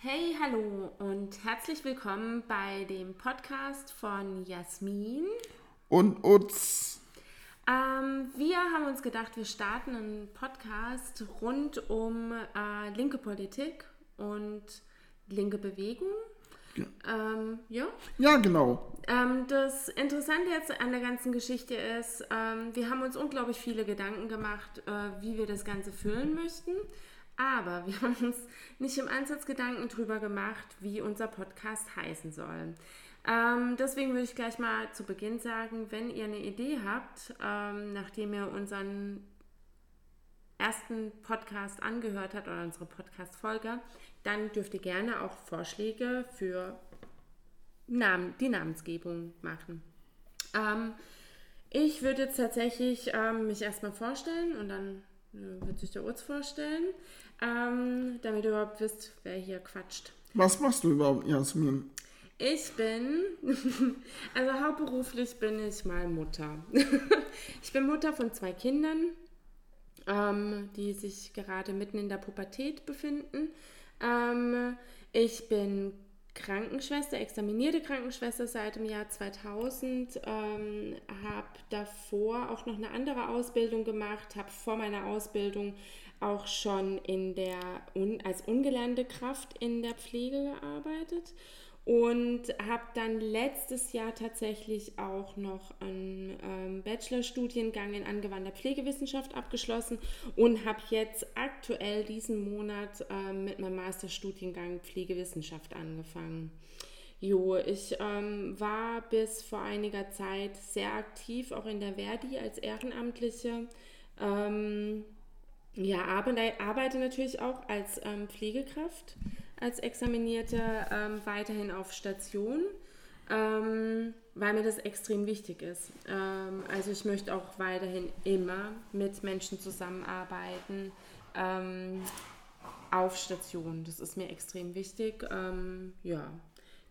Hey, hallo und herzlich willkommen bei dem Podcast von Jasmin und Utz. Ähm, wir haben uns gedacht, wir starten einen Podcast rund um äh, linke Politik und linke Bewegung. Ja, ähm, ja? ja genau. Ähm, das Interessante jetzt an der ganzen Geschichte ist, ähm, wir haben uns unglaublich viele Gedanken gemacht, äh, wie wir das Ganze füllen möchten. Aber wir haben uns nicht im Ansatz Gedanken darüber gemacht, wie unser Podcast heißen soll. Ähm, deswegen würde ich gleich mal zu Beginn sagen, wenn ihr eine Idee habt, ähm, nachdem ihr unseren ersten Podcast angehört habt oder unsere Podcast-Folge, dann dürft ihr gerne auch Vorschläge für Namen, die Namensgebung machen. Ähm, ich würde jetzt tatsächlich ähm, mich erstmal vorstellen und dann äh, wird sich der Urz vorstellen, ähm, damit ihr überhaupt wisst, wer hier quatscht. Was machst du überhaupt, Jasmin? Ich bin, also hauptberuflich bin ich mal Mutter. ich bin Mutter von zwei Kindern, ähm, die sich gerade mitten in der Pubertät befinden. Ähm, ich bin Krankenschwester, examinierte Krankenschwester seit dem Jahr 2000, ähm, habe davor auch noch eine andere Ausbildung gemacht, habe vor meiner Ausbildung auch schon in der, als ungelernte Kraft in der Pflege gearbeitet und habe dann letztes Jahr tatsächlich auch noch einen ähm, Bachelorstudiengang in angewandter Pflegewissenschaft abgeschlossen und habe jetzt aktuell diesen Monat ähm, mit meinem Masterstudiengang Pflegewissenschaft angefangen. Jo, ich ähm, war bis vor einiger Zeit sehr aktiv, auch in der Verdi als Ehrenamtliche. Ähm, ja, arbeite, arbeite natürlich auch als ähm, Pflegekraft als Examinierte ähm, weiterhin auf Station, ähm, weil mir das extrem wichtig ist. Ähm, also ich möchte auch weiterhin immer mit Menschen zusammenarbeiten ähm, auf Station. Das ist mir extrem wichtig. Ähm, ja,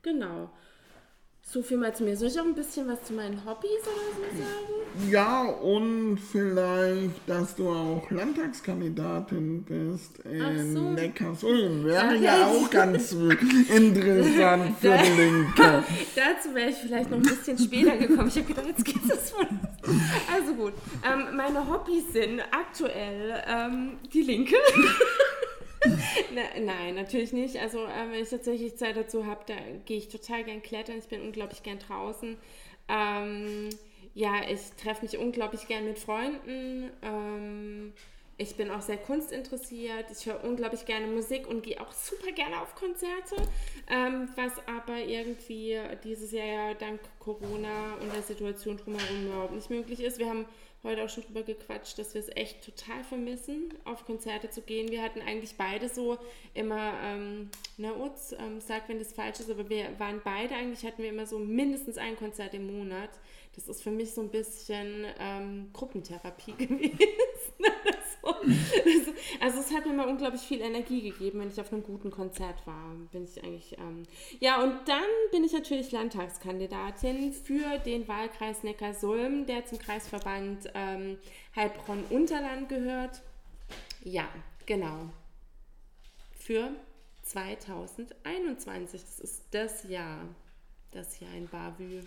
genau. So viel mal zu mir. Soll ich auch ein bisschen was zu meinen Hobbys oder so sagen? Ja, und vielleicht, dass du auch Landtagskandidatin bist in so. Neckarsulm. Wäre Ach, ja auch ganz interessant für die Linke. Dazu wäre ich vielleicht noch ein bisschen später gekommen. Ich habe gedacht, jetzt geht es von. Also gut. Ähm, meine Hobbys sind aktuell ähm, die Linke. nein, natürlich nicht. Also äh, wenn ich tatsächlich Zeit dazu habe, da gehe ich total gern klettern. Ich bin unglaublich gern draußen. Ähm, ja, ich treffe mich unglaublich gern mit Freunden. Ähm, ich bin auch sehr kunstinteressiert. Ich höre unglaublich gerne Musik und gehe auch super gerne auf Konzerte. Ähm, was aber irgendwie dieses Jahr ja dank Corona und der Situation drumherum überhaupt nicht möglich ist. Wir haben heute auch schon drüber gequatscht, dass wir es echt total vermissen, auf Konzerte zu gehen. Wir hatten eigentlich beide so immer, ähm, na Utz, ähm, sag, wenn das falsch ist, aber wir waren beide eigentlich, hatten wir immer so mindestens ein Konzert im Monat. Das ist für mich so ein bisschen ähm, Gruppentherapie gewesen. also es hat mir mal unglaublich viel Energie gegeben, wenn ich auf einem guten Konzert war. Bin ich eigentlich. Ähm ja, und dann bin ich natürlich Landtagskandidatin für den Wahlkreis Neckarsulm, der zum Kreisverband ähm, Heilbronn-Unterland gehört. Ja, genau. Für 2021. Das ist das Jahr. Das Jahr in Bavü.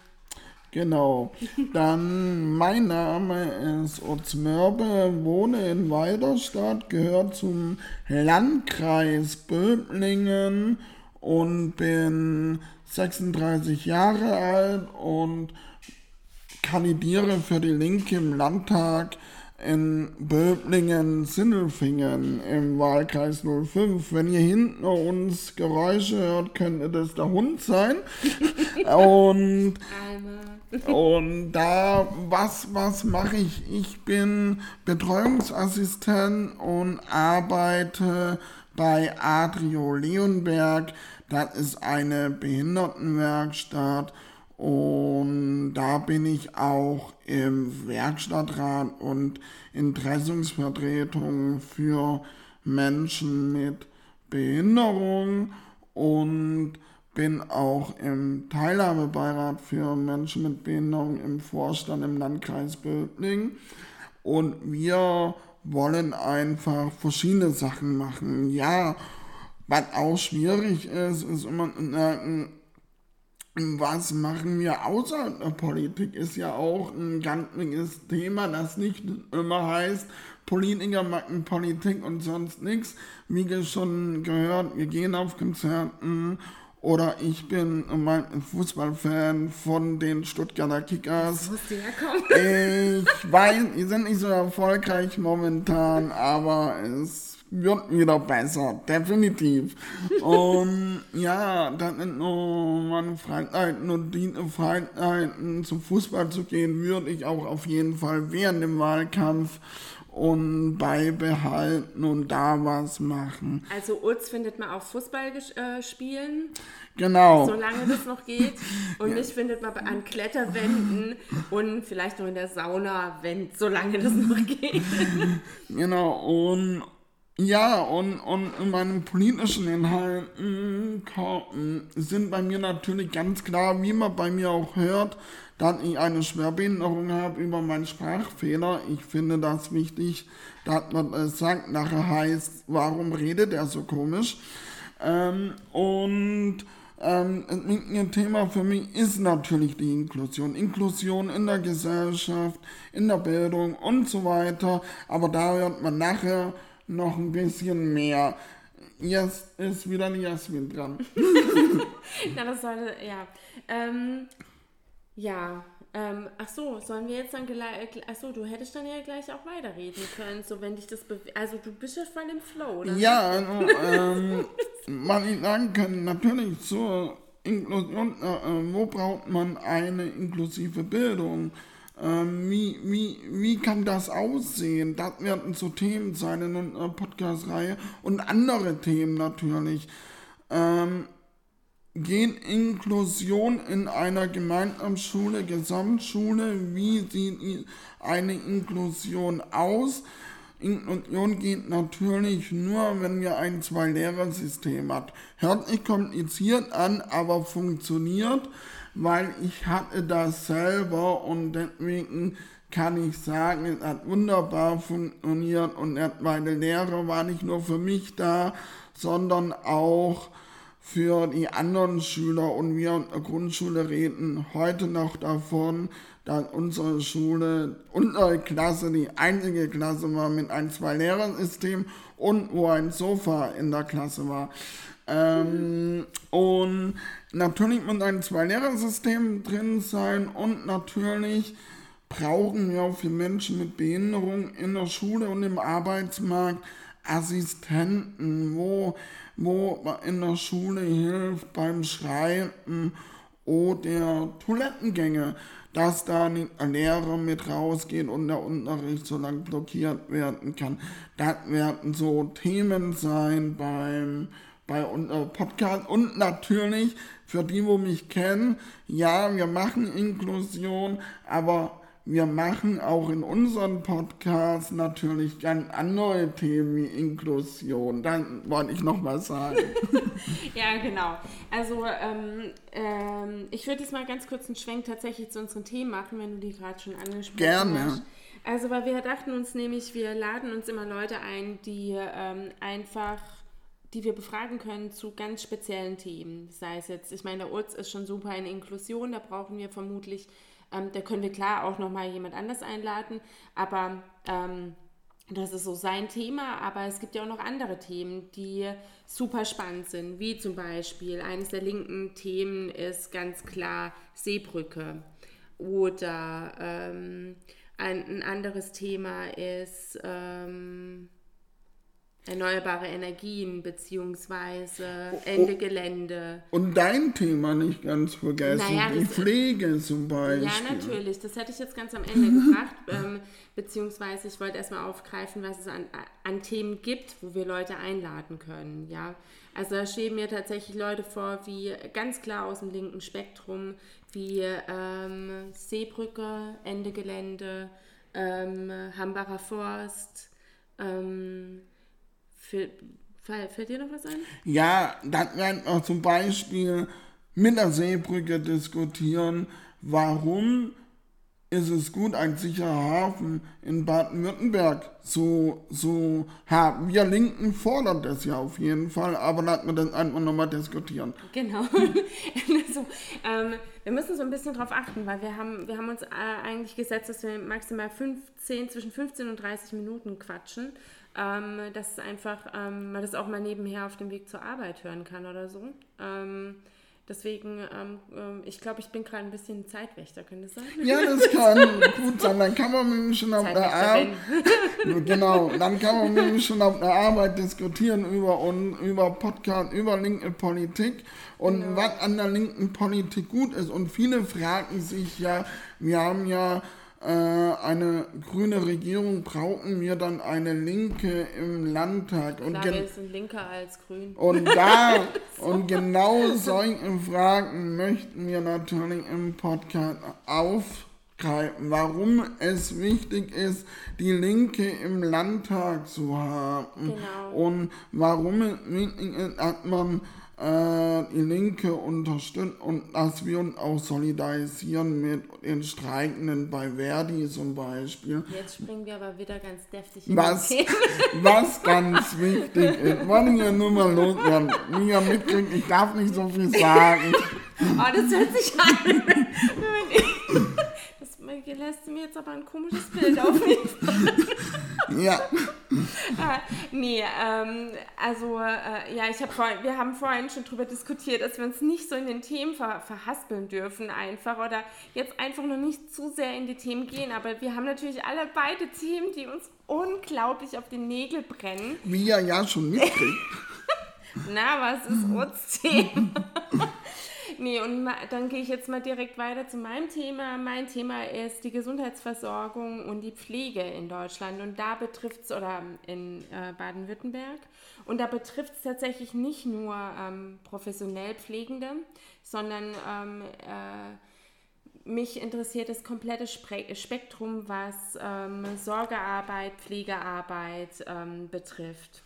Genau. Dann, mein Name ist Utz Mörbe, wohne in Weiderstadt, gehört zum Landkreis Böblingen und bin 36 Jahre alt und kandidiere für die Linke im Landtag in Böblingen-Sindelfingen im Wahlkreis 05. Wenn ihr hinten uns Geräusche hört, könnte das der Hund sein. und, und da, was, was mache ich? Ich bin Betreuungsassistent und arbeite bei Adrio Leonberg. Das ist eine Behindertenwerkstatt und da bin ich auch im Werkstattrat und Interessensvertretung für Menschen mit Behinderung und bin auch im Teilhabebeirat für Menschen mit Behinderung im Vorstand im Landkreis Böblingen. Und wir wollen einfach verschiedene Sachen machen. Ja, was auch schwierig ist, ist immer äh, was machen wir außerhalb der Politik, ist ja auch ein ganz wichtiges Thema, das nicht immer heißt, Politiker machen Politik und sonst nichts. Wie schon gehört, wir gehen auf Konzerten oder ich bin ein Fußballfan von den Stuttgarter Kickers. Ich weiß, die sind nicht so erfolgreich momentan, aber es wird wieder besser, definitiv. und ja, dann sind nur meine Freiheiten und die Freiheiten zum Fußball zu gehen, würde ich auch auf jeden Fall während dem Wahlkampf und beibehalten und da was machen. Also Utz findet man auch Fußball äh, spielen. Genau. Solange das noch geht. Und ja. mich findet man an Kletterwänden und vielleicht noch in der Sauna, wenn solange das noch geht. Genau. Und ja, und, und in meinen politischen Inhalten sind bei mir natürlich ganz klar, wie man bei mir auch hört, dass ich eine Schwerbehinderung habe über meinen Sprachfehler. Ich finde das wichtig, dass man es sagt, nachher heißt, warum redet er so komisch? Ähm, und ähm, ein Thema für mich ist natürlich die Inklusion. Inklusion in der Gesellschaft, in der Bildung und so weiter. Aber da hört man nachher noch ein bisschen mehr. Jetzt ist wieder die Jasmin dran. Na, das sollte, ja. Ähm, ja, ähm, ach so, sollen wir jetzt dann gleich, ach so, du hättest dann ja gleich auch weiterreden können, so wenn dich das, also du bist ja voll im Flow, oder? Ja, also, ähm, was ich sagen kann, natürlich zur Inklusion, äh, äh wo braucht man eine inklusive Bildung? Ähm, wie, wie, wie kann das aussehen? Das werden so Themen sein in einer Podcast-Reihe und andere Themen natürlich. Ähm, geht Inklusion in einer Gemeinschaftsschule, Gesamtschule? Wie sieht eine Inklusion aus? Inklusion geht natürlich nur, wenn wir ein Zwei-Lehrer-System hat. Hört sich kompliziert an, aber funktioniert weil ich hatte das selber und deswegen kann ich sagen, es hat wunderbar funktioniert und meine Lehrer war nicht nur für mich da, sondern auch für die anderen Schüler und wir in der Grundschule reden heute noch davon, dass unsere Schule, unsere Klasse die einzige Klasse war mit einem Zwei-Lehrer-System und wo ein Sofa in der Klasse war. Ähm, und natürlich muss ein Zwei-Lehrer-System drin sein und natürlich brauchen wir auch für Menschen mit Behinderung in der Schule und im Arbeitsmarkt Assistenten, wo, wo in der Schule hilft beim Schreiben oder Toilettengänge, dass da ein Lehrer mit rausgeht und der Unterricht so lang blockiert werden kann. Das werden so Themen sein beim bei unserem Podcast und natürlich für die, wo mich kennen, ja, wir machen Inklusion, aber wir machen auch in unserem Podcast natürlich ganz andere Themen wie Inklusion. Dann wollte ich noch mal sagen. ja, genau. Also ähm, ähm, ich würde jetzt mal ganz kurz einen Schwenk tatsächlich zu unseren Themen machen, wenn du die gerade schon angesprochen Gerne. hast. Gerne. Also, weil wir dachten uns nämlich, wir laden uns immer Leute ein, die ähm, einfach die wir befragen können zu ganz speziellen Themen. Sei es jetzt, ich meine, der Utz ist schon super in Inklusion, da brauchen wir vermutlich, ähm, da können wir klar auch nochmal jemand anders einladen, aber ähm, das ist so sein Thema, aber es gibt ja auch noch andere Themen, die super spannend sind, wie zum Beispiel eines der linken Themen ist ganz klar Seebrücke oder ähm, ein, ein, anderes Thema ist ähm, erneuerbare Energien beziehungsweise Ende Gelände. Und dein Thema nicht ganz vergessen, naja, die Pflege zum Beispiel. Ja, natürlich. Das hätte ich jetzt ganz am Ende gebracht. Ähm, beziehungsweise ich wollte erstmal aufgreifen, was es an, an Themen gibt, wo wir Leute einladen können. Ja, also da stehen mir tatsächlich Leute vor, wie ganz klar aus dem linken Spektrum, wie ähm, Seebrücke, Ende Gelände, ähm, Hambacher Forst, ähm, Fällt, fällt dir noch was ein? Ja, dann werden wir zum Beispiel mit der Seebrücke diskutieren, warum ist es gut, ein sicherer Hafen in Baden-Württemberg zu, zu haben. Wir Linken fordern das ja auf jeden Fall, aber lassen wir das einfach nochmal diskutieren. Genau. also, ähm, wir müssen so ein bisschen drauf achten, weil wir haben, wir haben uns äh, eigentlich gesetzt, dass wir maximal 15, zwischen 15 und 30 Minuten quatschen. Ähm, dass einfach ähm, man das auch mal nebenher auf dem Weg zur Arbeit hören kann oder so. Ähm, Deswegen, ähm, ähm, ich glaube, ich bin gerade ein bisschen Zeitwächter, könnte das sein? Ja, das kann gut sein. Dann kann man mit ihm schon auf der Arbeit. genau, dann kann man mit ihm schon auf der Arbeit diskutieren über, und, über Podcast, über linke Politik und genau. was an der linken Politik gut ist. Und viele fragen sich ja, wir haben ja eine grüne Regierung brauchen wir dann eine Linke im Landtag. Und Klar, wir sind linker als grün. Und da und genau solche Fragen möchten wir natürlich im Podcast aufgreifen, warum es wichtig ist, die Linke im Landtag zu haben genau. und warum es wichtig ist, dass man äh, die Linke unterstützen und dass wir uns auch solidarisieren mit den Streikenden bei Verdi zum Beispiel. Jetzt springen wir aber wieder ganz deftig in was, was ganz wichtig ist, wollen wir nur mal loswerden. Wie ihr mitkriegt, ich darf nicht so viel sagen. Oh, das hört sich an. Das lässt mir jetzt aber ein komisches Bild auf mich. ja. ah, nee, ähm, also äh, ja, ich habe vorhin, wir haben vorhin schon darüber diskutiert, dass wir uns nicht so in den Themen ver verhaspeln dürfen einfach oder jetzt einfach nur nicht zu sehr in die Themen gehen, aber wir haben natürlich alle beide Themen, die uns unglaublich auf den Nägel brennen. Wie ihr ja schon mitkriegt. Na, was ist uns Thema? Nee, und dann gehe ich jetzt mal direkt weiter zu meinem Thema. Mein Thema ist die Gesundheitsversorgung und die Pflege in Deutschland. Und da betrifft es, oder in äh, Baden-Württemberg, und da betrifft es tatsächlich nicht nur ähm, professionell Pflegende, sondern ähm, äh, mich interessiert das komplette Spektrum, was ähm, Sorgearbeit, Pflegearbeit ähm, betrifft.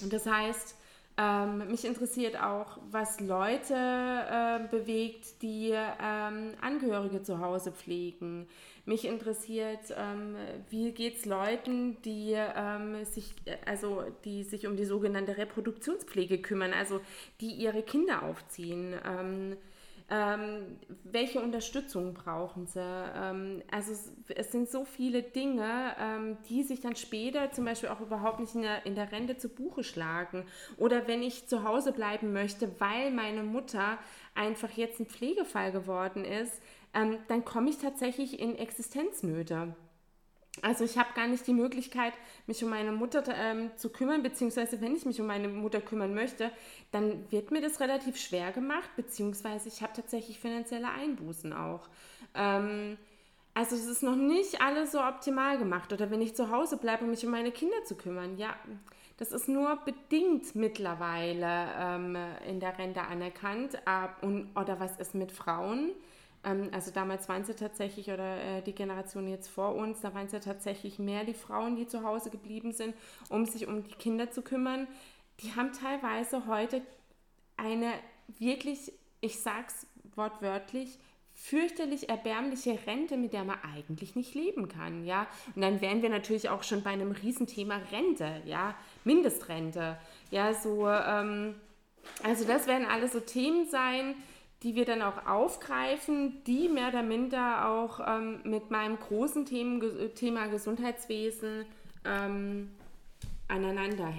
Und das heißt, ähm, mich interessiert auch, was Leute äh, bewegt, die ähm, Angehörige zu Hause pflegen. Mich interessiert, ähm, wie geht es Leuten, die, ähm, sich, also, die sich um die sogenannte Reproduktionspflege kümmern, also die ihre Kinder aufziehen. Ähm, welche Unterstützung brauchen sie? Ähm, also es, es, sind so viele Dinge, ähm, die sich dann später zum Beispiel auch überhaupt nicht in der, in der Rente zu Buche schlagen. Oder wenn ich zu Hause bleiben möchte, weil meine Mutter einfach jetzt ein Pflegefall geworden ist, ähm, dann komme ich tatsächlich in Existenznöte. Also ich habe gar nicht die Möglichkeit, mich um meine Mutter ähm, zu kümmern, beziehungsweise wenn ich mich um meine Mutter kümmern möchte, dann wird mir das relativ schwer gemacht, beziehungsweise ich habe tatsächlich finanzielle Einbußen auch. Ähm, also es ist noch nicht alles so optimal gemacht. Oder wenn ich zu Hause bleibe, um mich um meine Kinder zu kümmern, ja, das ist nur bedingt mittlerweile ähm, in der Rente anerkannt. Ab, und, oder was ist mit Frauen? Ähm, also damals waren ja tatsächlich, oder äh, die Generation jetzt vor uns, da waren es ja tatsächlich mehr die Frauen, die zu Hause geblieben sind, um sich um die Kinder zu kümmern. Die haben teilweise heute eine wirklich, ich sag's wortwörtlich, fürchterlich erbärmliche Rente, mit der man eigentlich nicht leben kann, ja. Und dann wären wir natürlich auch schon bei einem Riesenthema Rente, ja, Mindestrente, ja, so, ähm, also das werden alles so Themen sein, die wir dann auch aufgreifen, die mehr oder minder auch ähm, mit meinem großen Themen, Thema Gesundheitswesen ähm, aneinander.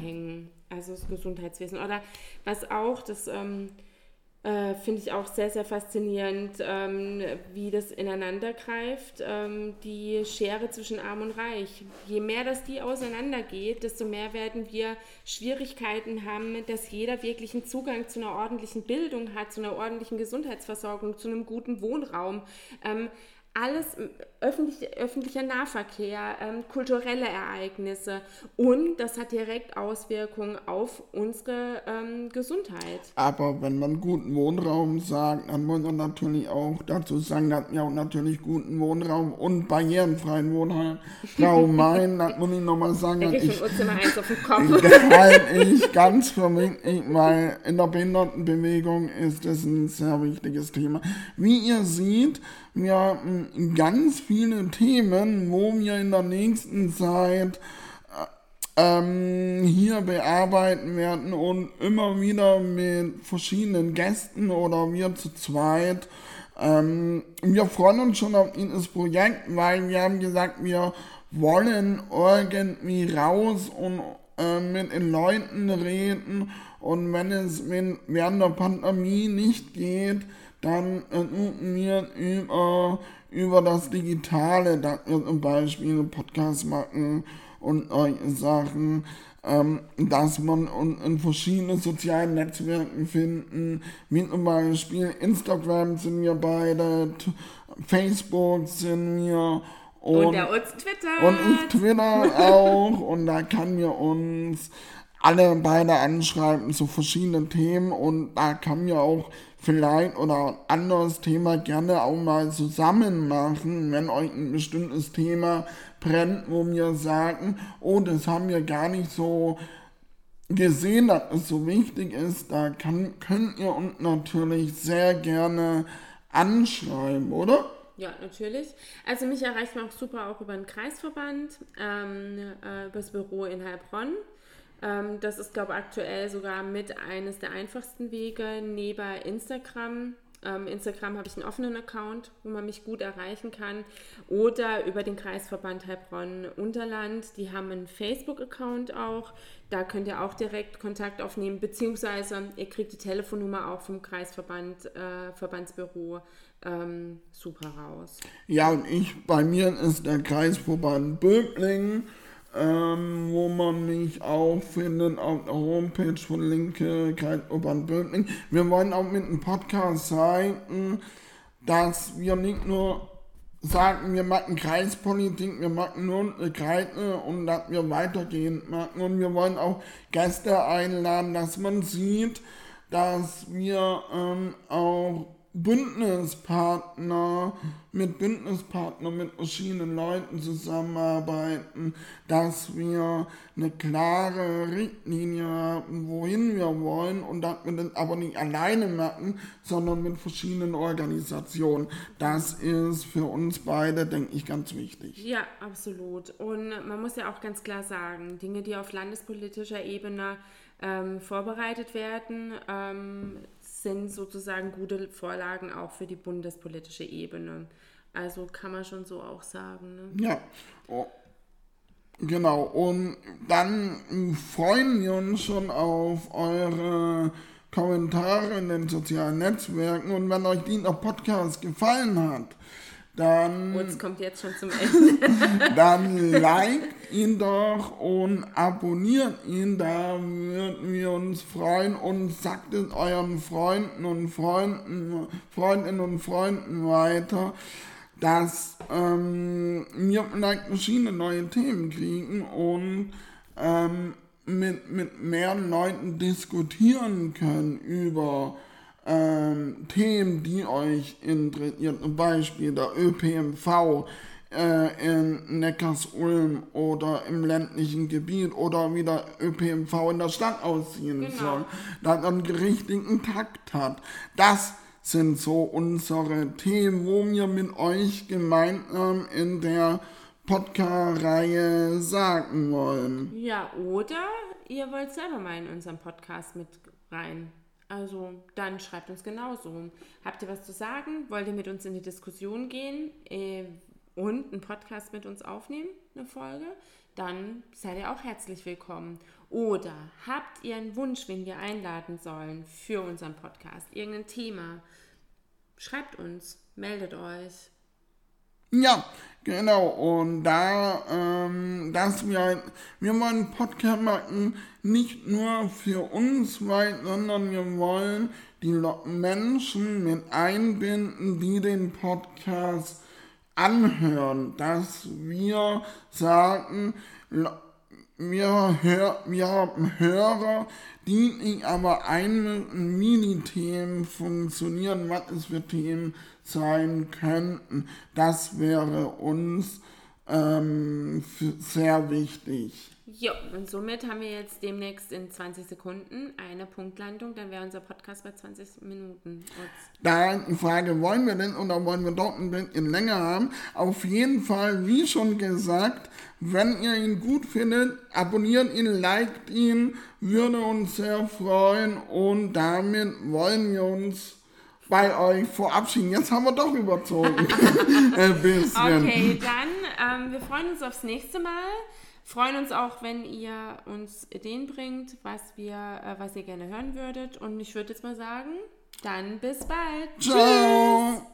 Also das Gesundheitswesen. Oder was auch, das ähm, äh, Finde ich auch sehr, sehr faszinierend, ähm, wie das ineinander greift, ähm, die Schere zwischen Arm und Reich. Je mehr das die auseinandergeht, desto mehr werden wir Schwierigkeiten haben, dass jeder wirklich einen Zugang zu einer ordentlichen Bildung hat, zu einer ordentlichen Gesundheitsversorgung, zu einem guten Wohnraum. Ähm, alles öffentlich, öffentlicher Nahverkehr, ähm, kulturelle Ereignisse und das hat direkt Auswirkungen auf unsere ähm, Gesundheit. Aber wenn man guten Wohnraum sagt, dann muss man natürlich auch dazu sagen, dass wir auch natürlich guten Wohnraum und barrierenfreien Wohnraum meinen. das muss ich nochmal sagen. Da ich, ich, eins auf den Kopf. ich ganz für mich, weil in der Behindertenbewegung ist das ein sehr wichtiges Thema. Wie ihr seht, haben ganz viele Themen, wo wir in der nächsten Zeit ähm, hier bearbeiten werden und immer wieder mit verschiedenen Gästen oder wir zu zweit. Ähm, wir freuen uns schon auf dieses Projekt, weil wir haben gesagt, wir wollen irgendwie raus und äh, mit den Leuten reden und wenn es während der Pandemie nicht geht, dann äh, wir über, über das Digitale, dass wir zum Beispiel einen Podcast machen und solche Sachen, ähm, dass man in verschiedenen sozialen Netzwerken finden, wie zum Beispiel Instagram sind wir beide, Facebook sind wir und, und der uns Twitter. Und ich Twitter auch und da kann wir uns alle beide anschreiben zu verschiedenen Themen und da kann mir auch vielleicht oder ein anderes Thema gerne auch mal zusammen machen, wenn euch ein bestimmtes Thema brennt, wo wir sagen, oh, das haben wir gar nicht so gesehen, dass es so wichtig ist, da kann, könnt ihr uns natürlich sehr gerne anschreiben, oder? Ja, natürlich. Also mich erreicht man auch super auch über den Kreisverband, ähm, äh, über das Büro in Heilbronn. Ähm, das ist, glaube ich, aktuell sogar mit eines der einfachsten Wege neben Instagram. Ähm, Instagram habe ich einen offenen Account, wo man mich gut erreichen kann. Oder über den Kreisverband Heilbronn-Unterland. Die haben einen Facebook-Account auch. Da könnt ihr auch direkt Kontakt aufnehmen. Beziehungsweise ihr kriegt die Telefonnummer auch vom Kreisverband, äh, Verbandsbüro ähm, super raus. Ja, und ich, bei mir ist der Kreisverband Böblingen ähm, wo man mich auch findet auf der Homepage von Linke Kreisverband Böblingen. Wir wollen auch mit dem Podcast zeigen, dass wir nicht nur sagen, wir machen Kreispolitik, wir machen nur Kreise und dass wir weitergehend machen. Und wir wollen auch Gäste einladen, dass man sieht, dass wir ähm, auch Bündnispartner, mit Bündnispartnern, mit verschiedenen Leuten zusammenarbeiten, dass wir eine klare Richtlinie haben, wohin wir wollen und dass wir das aber nicht alleine machen, sondern mit verschiedenen Organisationen. Das ist für uns beide, denke ich, ganz wichtig. Ja, absolut. Und man muss ja auch ganz klar sagen, Dinge, die auf landespolitischer Ebene ähm, vorbereitet werden, ähm, sind sozusagen gute Vorlagen auch für die bundespolitische Ebene. Also kann man schon so auch sagen. Ne? Ja. Oh. Genau, und dann freuen wir uns schon auf eure Kommentare in den sozialen Netzwerken und wenn euch dieser Podcast gefallen hat, dann. Uns kommt jetzt schon zum Ende. dann liked ihn doch und abonniert ihn, da würden wir uns freuen und sagt es euren Freunden und Freunden, Freundinnen und Freunden weiter, dass ähm, wir vielleicht verschiedene neue Themen kriegen und ähm, mit, mit mehr Leuten diskutieren können über ähm, Themen, die euch interessieren, zum Beispiel der ÖPNV äh, in Neckars-Ulm oder im ländlichen Gebiet oder wie der ÖPNV in der Stadt aussehen genau. soll, dass er einen richtigen Takt hat. Das sind so unsere Themen, wo wir mit euch gemeinsam in der Podcast-Reihe sagen wollen. Ja, oder ihr wollt selber mal in unserem Podcast mit rein. Also dann schreibt uns genauso. Habt ihr was zu sagen? Wollt ihr mit uns in die Diskussion gehen äh, und einen Podcast mit uns aufnehmen, eine Folge? Dann seid ihr auch herzlich willkommen. Oder habt ihr einen Wunsch, wen wir einladen sollen für unseren Podcast? Irgendein Thema? Schreibt uns, meldet euch. Ja, genau. Und da, ähm, dass wir, wir wollen Podcast machen, nicht nur für uns weit, sondern wir wollen die Menschen mit einbinden, die den Podcast anhören, dass wir sagen, wir, hör, wir haben Hörer, die nicht aber einmünden, wie die Themen funktionieren, was es für Themen sein könnten. Das wäre uns ähm, sehr wichtig. Jo, und somit haben wir jetzt demnächst in 20 Sekunden eine Punktlandung. Dann wäre unser Podcast bei 20 Minuten. Da die Frage, wollen wir denn oder wollen wir dort ein bisschen länger haben? Auf jeden Fall, wie schon gesagt, wenn ihr ihn gut findet, abonniert ihn, liked ihn, würde uns sehr freuen. Und damit wollen wir uns bei euch verabschieden. Jetzt haben wir doch überzogen. Ein bisschen. Okay, dann, ähm, wir freuen uns aufs nächste Mal. Freuen uns auch, wenn ihr uns Ideen bringt, was, wir, äh, was ihr gerne hören würdet. Und ich würde jetzt mal sagen, dann bis bald. Ciao. Tschüss.